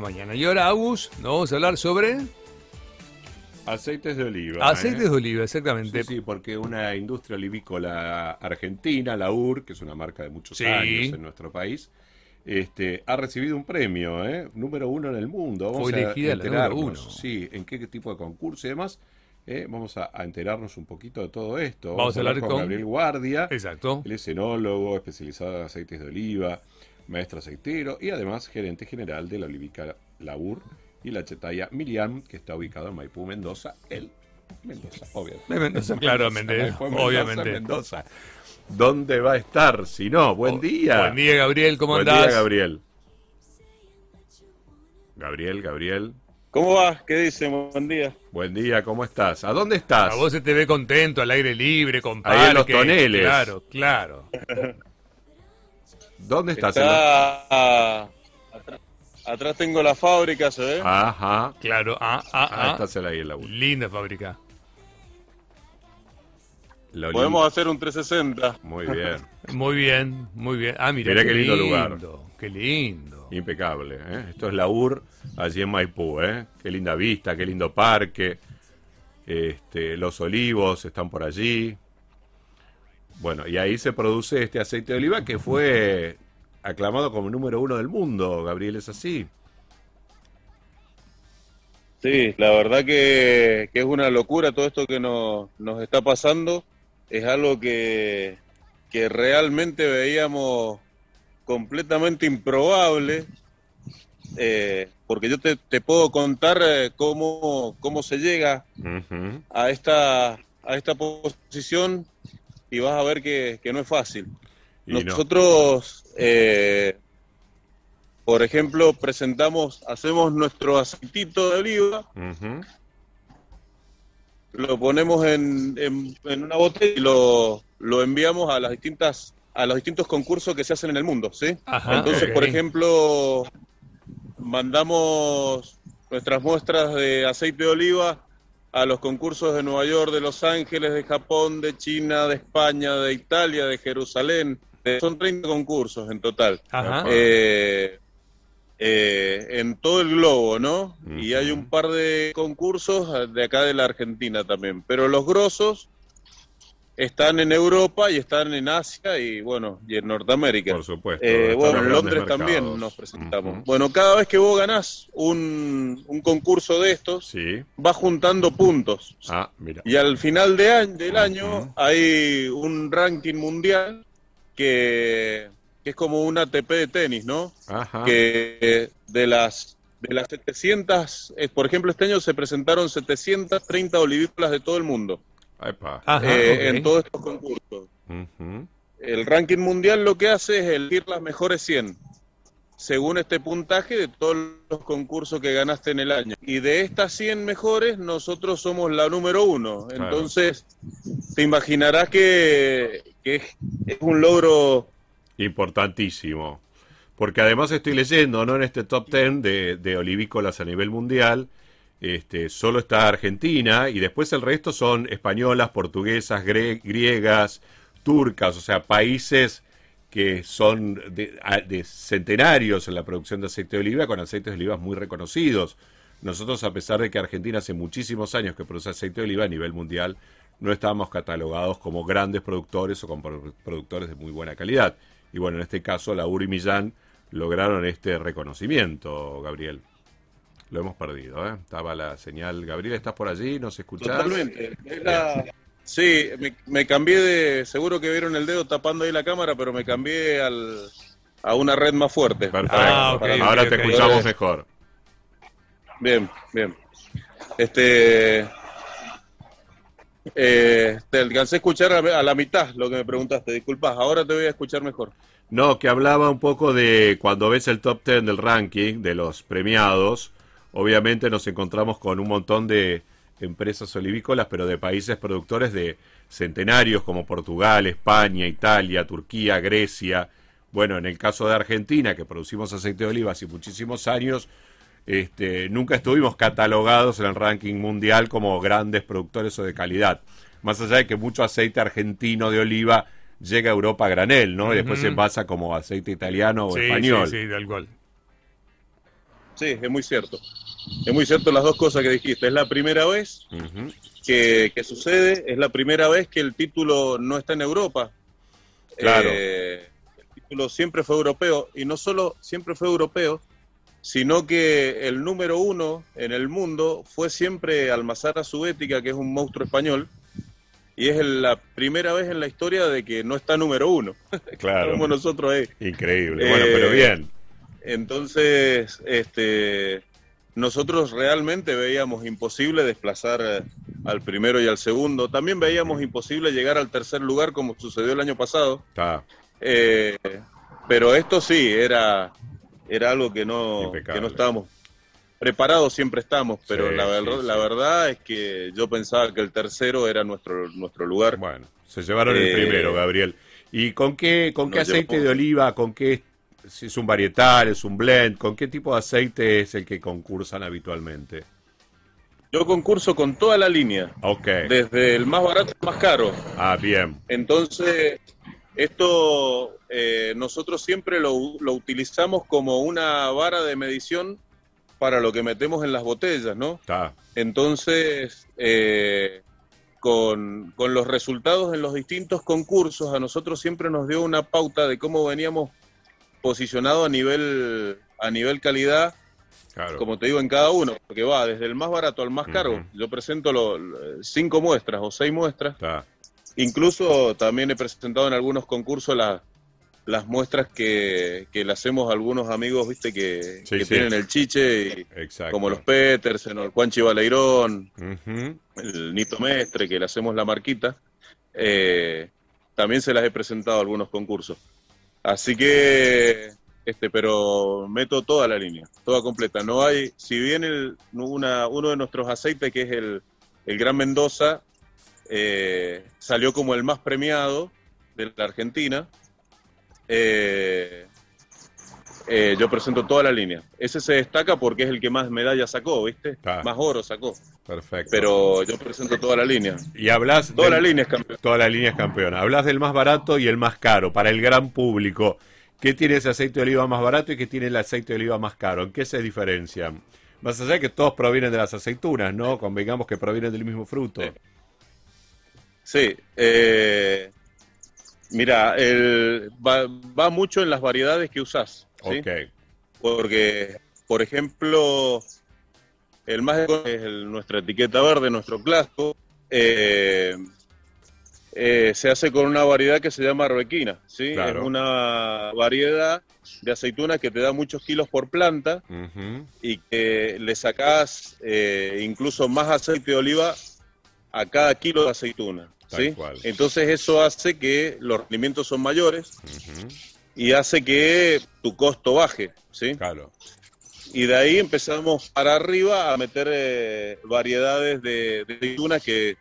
Mañana. Y ahora, Agus, nos vamos a hablar sobre Aceites de oliva. aceites ¿eh? de oliva, exactamente. Sí, sí, porque una industria olivícola argentina, la UR, que es una marca de muchos Sí. años en nuestro país, este, ha recibido un premio, ¿eh? número uno en el mundo. Vamos Fue a elegida la enterarnos, uno. Sí, en qué tipo de concurso y demás. ¿eh? Vamos a, a enterarnos un poquito de todo esto. Vamos a hablar con- Gabriel Guardia. Exacto. Él es enólogo, especializado en aceites de oliva, maestro aceitero y además gerente general de la olivica Laur y la chetaya Miriam, que está ubicado en Maipú, Mendoza. Él, Mendoza, obviamente. De Mendoza, claramente, Mendoza, obviamente. Mendoza. ¿Dónde va a estar? Si no, buen día. Oh, Buen día, Gabriel, ¿cómo Buen andás? día, Gabriel. Gabriel, Gabriel. ¿Cómo va? ¿Qué dice? Buen día. Buen día, ¿cómo estás? ¿A dónde estás? A vos se te ve contento, al aire libre, con Ahí en los toneles. Claro, claro. ¿Dónde estás? Está ah, atrás, atrás tengo la fábrica, ¿se ve? Ajá. Claro, ah, Ah, ah, ah. ahí en la. Linda fábrica. La. Podemos hacer un 360. Muy bien. Muy bien, muy bien. Ah, mira, Mirá qué lindo lugar. Qué lindo. Impecable. ¿eh? Esto es la UR, allí en Maipú. ¿eh? Qué linda vista, qué lindo parque. Este, los olivos están por allí. Bueno, y ahí se produce este aceite de oliva que fue aclamado como número uno del mundo. Gabriel, ¿es así? Sí, la verdad que, que es una locura todo esto que nos, nos está pasando. Es algo que, que realmente veíamos completamente improbable. eh, porque yo te, te puedo contar eh, cómo, cómo se llega a esta, a esta posición y vas a ver que, que no es fácil. Y no. Nosotros, eh, por ejemplo, presentamos, hacemos nuestro aceitito de oliva, lo ponemos en, en- en una botella y lo, lo enviamos a las distintas a los distintos concursos que se hacen en el mundo, ¿sí? Ajá, Entonces, por ejemplo, mandamos nuestras muestras de aceite de oliva a los concursos de Nueva York, de Los Ángeles, de Japón, de China, de España, de Italia, de Jerusalén. Eh, Son 30 concursos en total. Ajá. Eh, eh, en todo el globo, ¿no? Y hay un par de concursos de acá de la Argentina también. Pero los grosos están en Europa y están en Asia y bueno, y en Norteamérica. Por supuesto. Eh, bueno, en Londres también nos presentamos. Bueno, cada vez que vos ganás un, un concurso de estos, Sí. vas juntando puntos. Ah, mira. Y al final de año, del año hay un ranking mundial que, que es como un ATP de tenis, ¿no? Ajá. Que de las de las 700, eh, por ejemplo, este año se presentaron 730 olivícolas de todo el mundo. Ajá, eh, en todos estos concursos. El ranking mundial lo que hace es elegir las mejores 100, según este puntaje de todos los concursos que ganaste en el año. Y de estas 100 mejores, nosotros somos la número uno. Claro. Entonces, te imaginarás que, que es, es un logro Importantísimo. Porque además estoy leyendo, ¿no? En este top 10 de, de olivícolas a nivel mundial, este, solo está Argentina y después el resto son españolas, portuguesas, griegas, turcas, o sea, países que son de, centenarios en la producción de aceite de oliva con aceites de oliva muy reconocidos. Nosotros, a pesar de que Argentina hace muchísimos años que produce aceite de oliva a nivel mundial, no estábamos catalogados como grandes productores o como pro- productores de muy buena calidad. Y bueno, en este caso, la URI Millán lograron este reconocimiento, Gabriel. Lo hemos perdido, ¿eh? Estaba la señal. Gabriel, ¿estás por allí? ¿Nos escuchás? totalmente. Es la- Sí, me, me cambié de. Seguro que vieron el dedo tapando ahí la cámara, pero me cambié al, a una red más fuerte. Perfecto. Ah, Ahora te escuchamos mejor. Bien, bien. Este. eh, te alcancé a escuchar a, a la mitad lo que me preguntaste, disculpas, ahora te voy a escuchar mejor. No, que hablaba un poco de cuando ves el top 10 del ranking de los premiados, obviamente nos encontramos con un montón de empresas olivícolas, pero de países productores de centenarios como Portugal, España, Italia, Turquía, Grecia. Bueno, en el caso de Argentina, que producimos aceite de oliva hace muchísimos años, este, nunca estuvimos catalogados en el ranking mundial como grandes productores o de calidad. Más allá de que mucho aceite argentino de oliva llega a Europa a granel, ¿no? Y después se envasa como aceite italiano o Sí, español. sí, sí, tal cual. Sí, es muy cierto. Es muy cierto las dos cosas que dijiste. Es la primera vez que, que sucede, es la primera vez que el título no está en Europa. Claro. Eh, el título siempre fue europeo, y no solo siempre fue europeo, sino que el número uno en el mundo fue siempre Almazara Subética, que es un monstruo español, y es la primera vez en la historia de que no está número uno, Claro. como nosotros ahí. Increíble. Eh, bueno, pero bien. Entonces, este, nosotros realmente veíamos imposible desplazar eh, al primero y al segundo. También veíamos imposible llegar al tercer lugar como sucedió el año pasado. Está. Eh, pero esto sí, era, era algo que no, Impecable. que no estábamos preparados, siempre estamos, pero Sí, la, ver- sí, la sí. verdad es que yo pensaba que el tercero era nuestro, nuestro lugar. Bueno, se llevaron el Eh, primero, Gabriel. ¿Y con qué, con qué aceite llevamos- de oliva, con qué, si es un varietal, es un blend, con qué tipo de aceite es el que concursan habitualmente? Yo concurso con toda la línea, Ok. desde el más barato al más caro. Ah, bien. Entonces, esto eh, nosotros siempre lo, lo utilizamos como una vara de medición para lo que metemos en las botellas, ¿no? Está. Entonces, eh, con, con los resultados en los distintos concursos, a nosotros siempre nos dio una pauta de cómo veníamos posicionados a nivel, a nivel calidad, Claro. como te digo, en cada uno, porque va desde el más barato al más caro. Yo presento lo- lo- cinco muestras o seis muestras. Incluso también he presentado en algunos concursos la- las muestras que, que le hacemos a algunos amigos, viste, que, Sí, que sí. tienen el chiche, y- como los Petersen o el Juanchi Baleirón, Ujú. el Nito Mestre, que le hacemos la marquita. eh, también se las he presentado a algunos concursos. Así que, este, pero meto toda la línea, toda completa. No hay, si bien el, una, uno de nuestros aceites, que es el, el Gran Mendoza, eh, salió como el más premiado de la Argentina, eh, eh, yo presento toda la línea. Ese se destaca porque es el que más medallas sacó, ¿viste? Ah. Más oro sacó. Perfecto. Pero yo presento toda la línea. y hablas Toda del- la línea es campeón. Toda la línea es campeona. Hablas del más barato y el más caro para el gran público. ¿Qué tiene ese aceite de oliva más barato y qué tiene el aceite de oliva más caro? ¿En qué se diferencian? Más allá de que todos provienen de las aceitunas, ¿no? Convengamos que provienen del mismo fruto. Sí. Sí, eh, mira, el- va, va mucho en las variedades que usás, ¿sí? Ok. Porque, por ejemplo, el más económico es el- nuestra etiqueta verde, nuestro clásico, eh, eh, se hace con una variedad que se llama arbequina, ¿sí? Claro. Es una variedad de aceituna que te da muchos kilos por planta y que le sacás eh, incluso más aceite de oliva a cada kilo de aceituna. ¿sí? Entonces eso hace que los rendimientos son mayores y hace que tu costo baje. ¿sí? Claro. Y de ahí empezamos para arriba a meter eh, variedades de, de aceituna que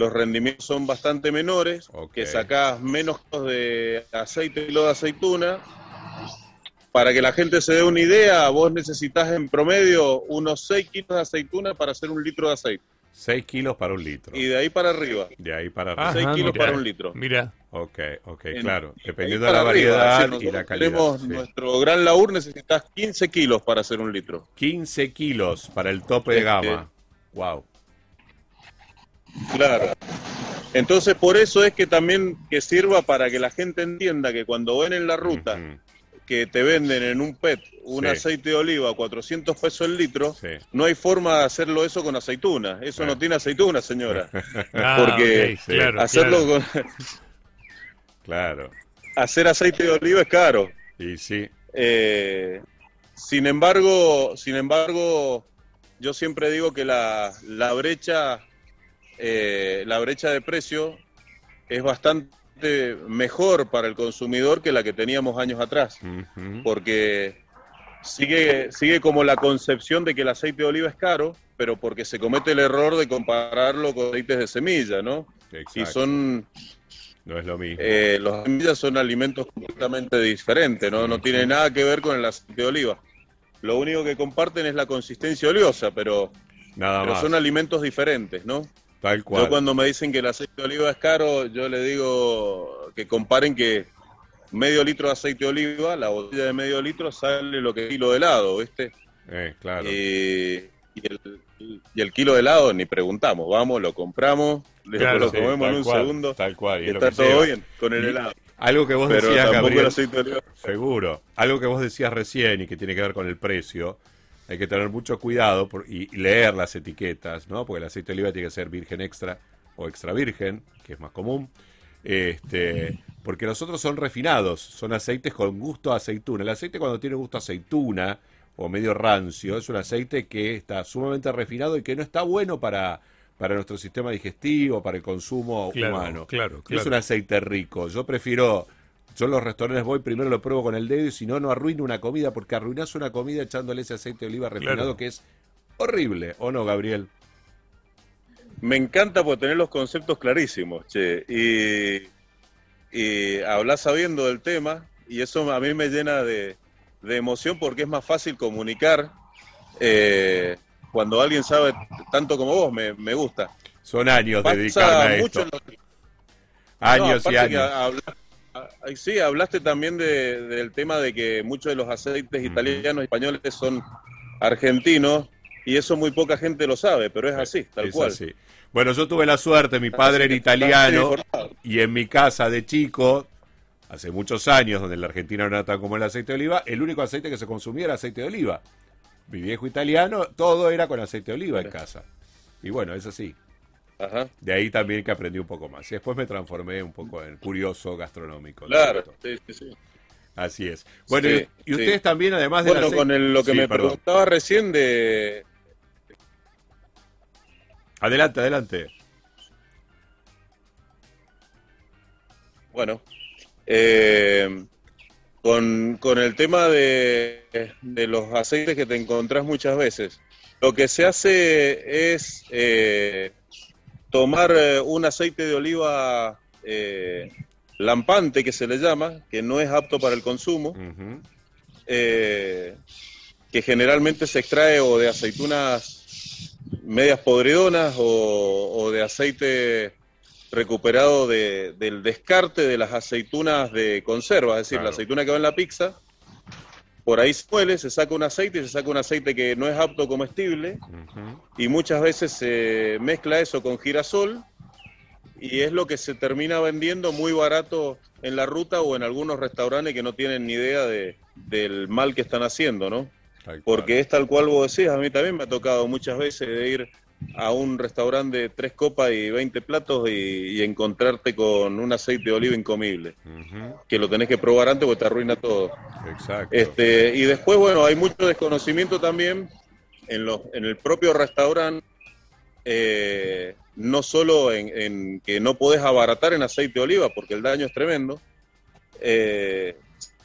los rendimientos son bastante menores, que sacás menos de aceite kilo de aceituna. Para que la gente se dé una idea, vos necesitas en promedio unos 6 kilos de aceituna para hacer un litro de aceite. 6 kilos para un litro. Y de ahí para arriba. De ahí para arriba. seis kilos mira, para un litro. Mira, Ok, ok, En- claro. Dependiendo de la arriba. variedad y la calidad. Tenemos sí. nuestro gran laur, necesitas 15 kilos para hacer un litro. 15 kilos para el tope de Este- gama. Wow. Claro. Entonces, por eso es que también que sirva para que la gente entienda que cuando ven en la ruta. Que te venden en un PET un Sí. aceite de oliva a 400 pesos el litro, Sí. no hay forma de hacerlo eso con aceituna. Eso Ah. no tiene aceituna, señora. Ah, Porque claro, Hacerlo claro. con Claro. hacer aceite de oliva es caro. Y sí. Eh, sin embargo, sin embargo, yo siempre digo que la, la brecha, eh, la brecha de precio es bastante mejor para el consumidor que la que teníamos años atrás, porque sigue, sigue como la concepción de que el aceite de oliva es caro, pero porque se comete el error de compararlo con aceites de semilla, ¿no? Y son No es lo mismo. eh, los semillas son alimentos completamente diferentes, ¿no? No tiene nada que ver con el aceite de oliva. Lo único que comparten es la consistencia oleosa, pero, Nada pero más. son alimentos diferentes, ¿no? Tal cual. Yo cuando me dicen que el aceite de oliva es caro, yo le digo que comparen que medio litro de aceite de oliva, la botella de medio litro sale lo que es kilo de helado, ¿viste? Eh, claro. Y, y el, y el kilo de helado ni preguntamos, vamos, lo compramos, Claro, lo Sí, comemos en un cual, segundo, Tal cual. y y es lo está todo bien con el helado. Algo que vos Pero decías, Gabriel. el aceite de oliva. Seguro. Algo que vos decías recién y que tiene que ver con el precio. Hay que tener mucho cuidado por- y y leer las etiquetas, ¿no? Porque el aceite de oliva tiene que ser virgen extra o extra virgen, que es más común. Este, porque los otros son refinados, son aceites con gusto a aceituna. El aceite cuando tiene gusto a aceituna o medio rancio es un aceite que está sumamente refinado y que no está bueno para, para nuestro sistema digestivo, para el consumo Claro, humano. claro, No Es claro. un aceite rico. Yo prefiero yo en los restaurantes voy, primero lo pruebo con el dedo y si no, no arruino una comida, porque arruinas una comida echándole ese aceite de oliva refinado Claro. que es horrible, ¿o no, Gabriel? Me encanta por tener los conceptos clarísimos, che, y, y hablar sabiendo del tema, y eso a mí me llena de, de emoción porque es más fácil comunicar eh, cuando alguien sabe tanto como vos, me, me gusta. Son años dedicarme a mucho esto. en los- Años No, y años. Sí, hablaste también de- del tema de que muchos de los aceites italianos y españoles son argentinos y eso muy poca gente lo sabe, pero es así, tal Es cual. así. Bueno, yo tuve la suerte, mi padre era italiano y en mi casa de chico, hace muchos años, donde en la Argentina no era tan como el aceite de oliva, el único aceite que se consumía era aceite de oliva. Mi viejo italiano, todo era con aceite de oliva en casa. Y bueno, es así. Ajá. De ahí también que aprendí un poco más. Y después me transformé un poco en curioso gastronómico. Claro, sí, sí, sí. Así es. Bueno, Sí, y, y ustedes sí. también, además de Bueno, con el- lo que Sí, me perdón. preguntaba recién de... Adelante, adelante. Bueno, eh, con, con el tema de, de los aceites que te encontrás muchas veces, lo que se hace es eh, tomar eh, un aceite de oliva eh, lampante, que se le llama, que no es apto para el consumo, eh, que generalmente se extrae o de aceitunas medias podridonas o, o de aceite recuperado de- del descarte de las aceitunas de conserva, es decir, Claro. la aceituna que va en la pizza, por ahí se muele, se saca un aceite y se saca un aceite que no es apto comestible y muchas veces se mezcla eso con girasol y es lo que se termina vendiendo muy barato en la ruta o en algunos restaurantes que no tienen ni idea de, del mal que están haciendo, ¿no? Porque es tal cual vos decís, a mí también me ha tocado muchas veces de ir a un restaurante de tres copas y 20 platos y, y encontrarte con un aceite de oliva incomible, que lo tenés que probar antes porque te arruina todo. Exacto. Este, y después, bueno, hay mucho desconocimiento también en, los, en el propio restaurante, eh, no solo en, en que no podés abaratar en aceite de oliva porque el daño es tremendo, eh,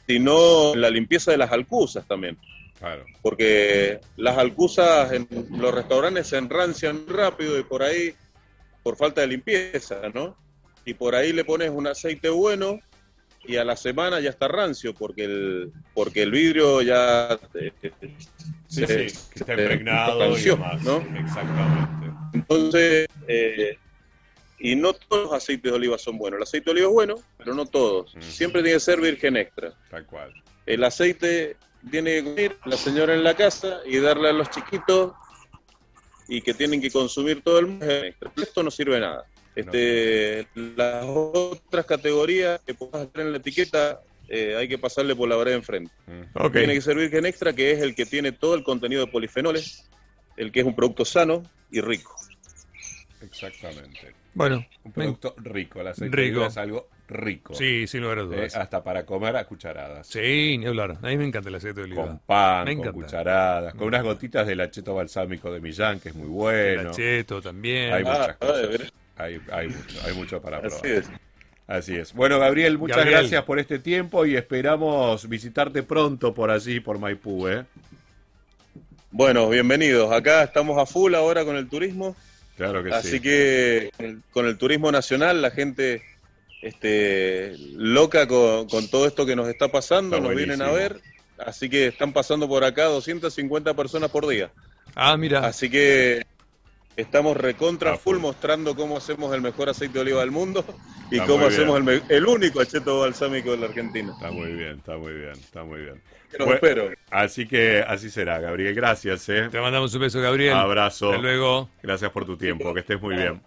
sino en la limpieza de las alcusas también. Claro. Porque las alcusas en los restaurantes se enrancian rápido y por ahí, por falta de limpieza, ¿no? Y por ahí le pones un aceite bueno y a la semana ya está rancio porque el, porque el vidrio ya Sí, se- sí, que está impregnado y ranció, demás. ¿no? Exactamente. Entonces, eh, y no todos los aceites de oliva son buenos. El aceite de oliva es bueno, pero no todos. Siempre tiene que ser virgen extra. Tal cual. El aceite tiene que ir la señora en la casa y darle a los chiquitos y que tienen que consumir todo el mes. Esto no sirve de nada. Este, Las otras categorías que puedas hacer en la etiqueta eh, hay que pasarle por la vereda enfrente. Mm. Tiene que ser virgen extra, que es el que tiene todo el contenido de polifenoles, el que es un producto sano y rico. Exactamente. Bueno, Un me- producto rico. El aceite de Rico. oliva es algo rico. sí, sin lugar a Eh, dudas. hasta para comer a cucharadas. Sí, ni hablar. A mí me encanta el aceite de oliva. Con pan, Me con cucharadas, con unas gotitas del acheto balsámico de Millán, que es muy bueno. El acheto también. Hay muchas Ah, cosas. ver. Hay, hay mucho, hay mucho para probar. Así es. Así es. Bueno, Gabriel, muchas Gabriel. gracias por este tiempo y esperamos visitarte pronto por allí, por Maipú, ¿eh? Bueno, bienvenidos. Acá estamos a full ahora con el turismo. Claro que Así sí. que con el, turismo nacional, la gente este, loca con, con todo esto que nos está pasando, Está nos vienen a ver. Así que están pasando por acá 250 personas por día. Ah, mira. Así que estamos recontra full full. mostrando cómo hacemos el mejor aceite de oliva del mundo y Está cómo hacemos el, el único acheto balsámico de la Argentina. Está muy bien, está muy bien, está muy bien. Los Bueno, espero. Así que así será, Gabriel. Gracias, ¿eh? Te mandamos un beso, Gabriel. Abrazo. Hasta luego. Gracias por tu tiempo, que estés muy bien.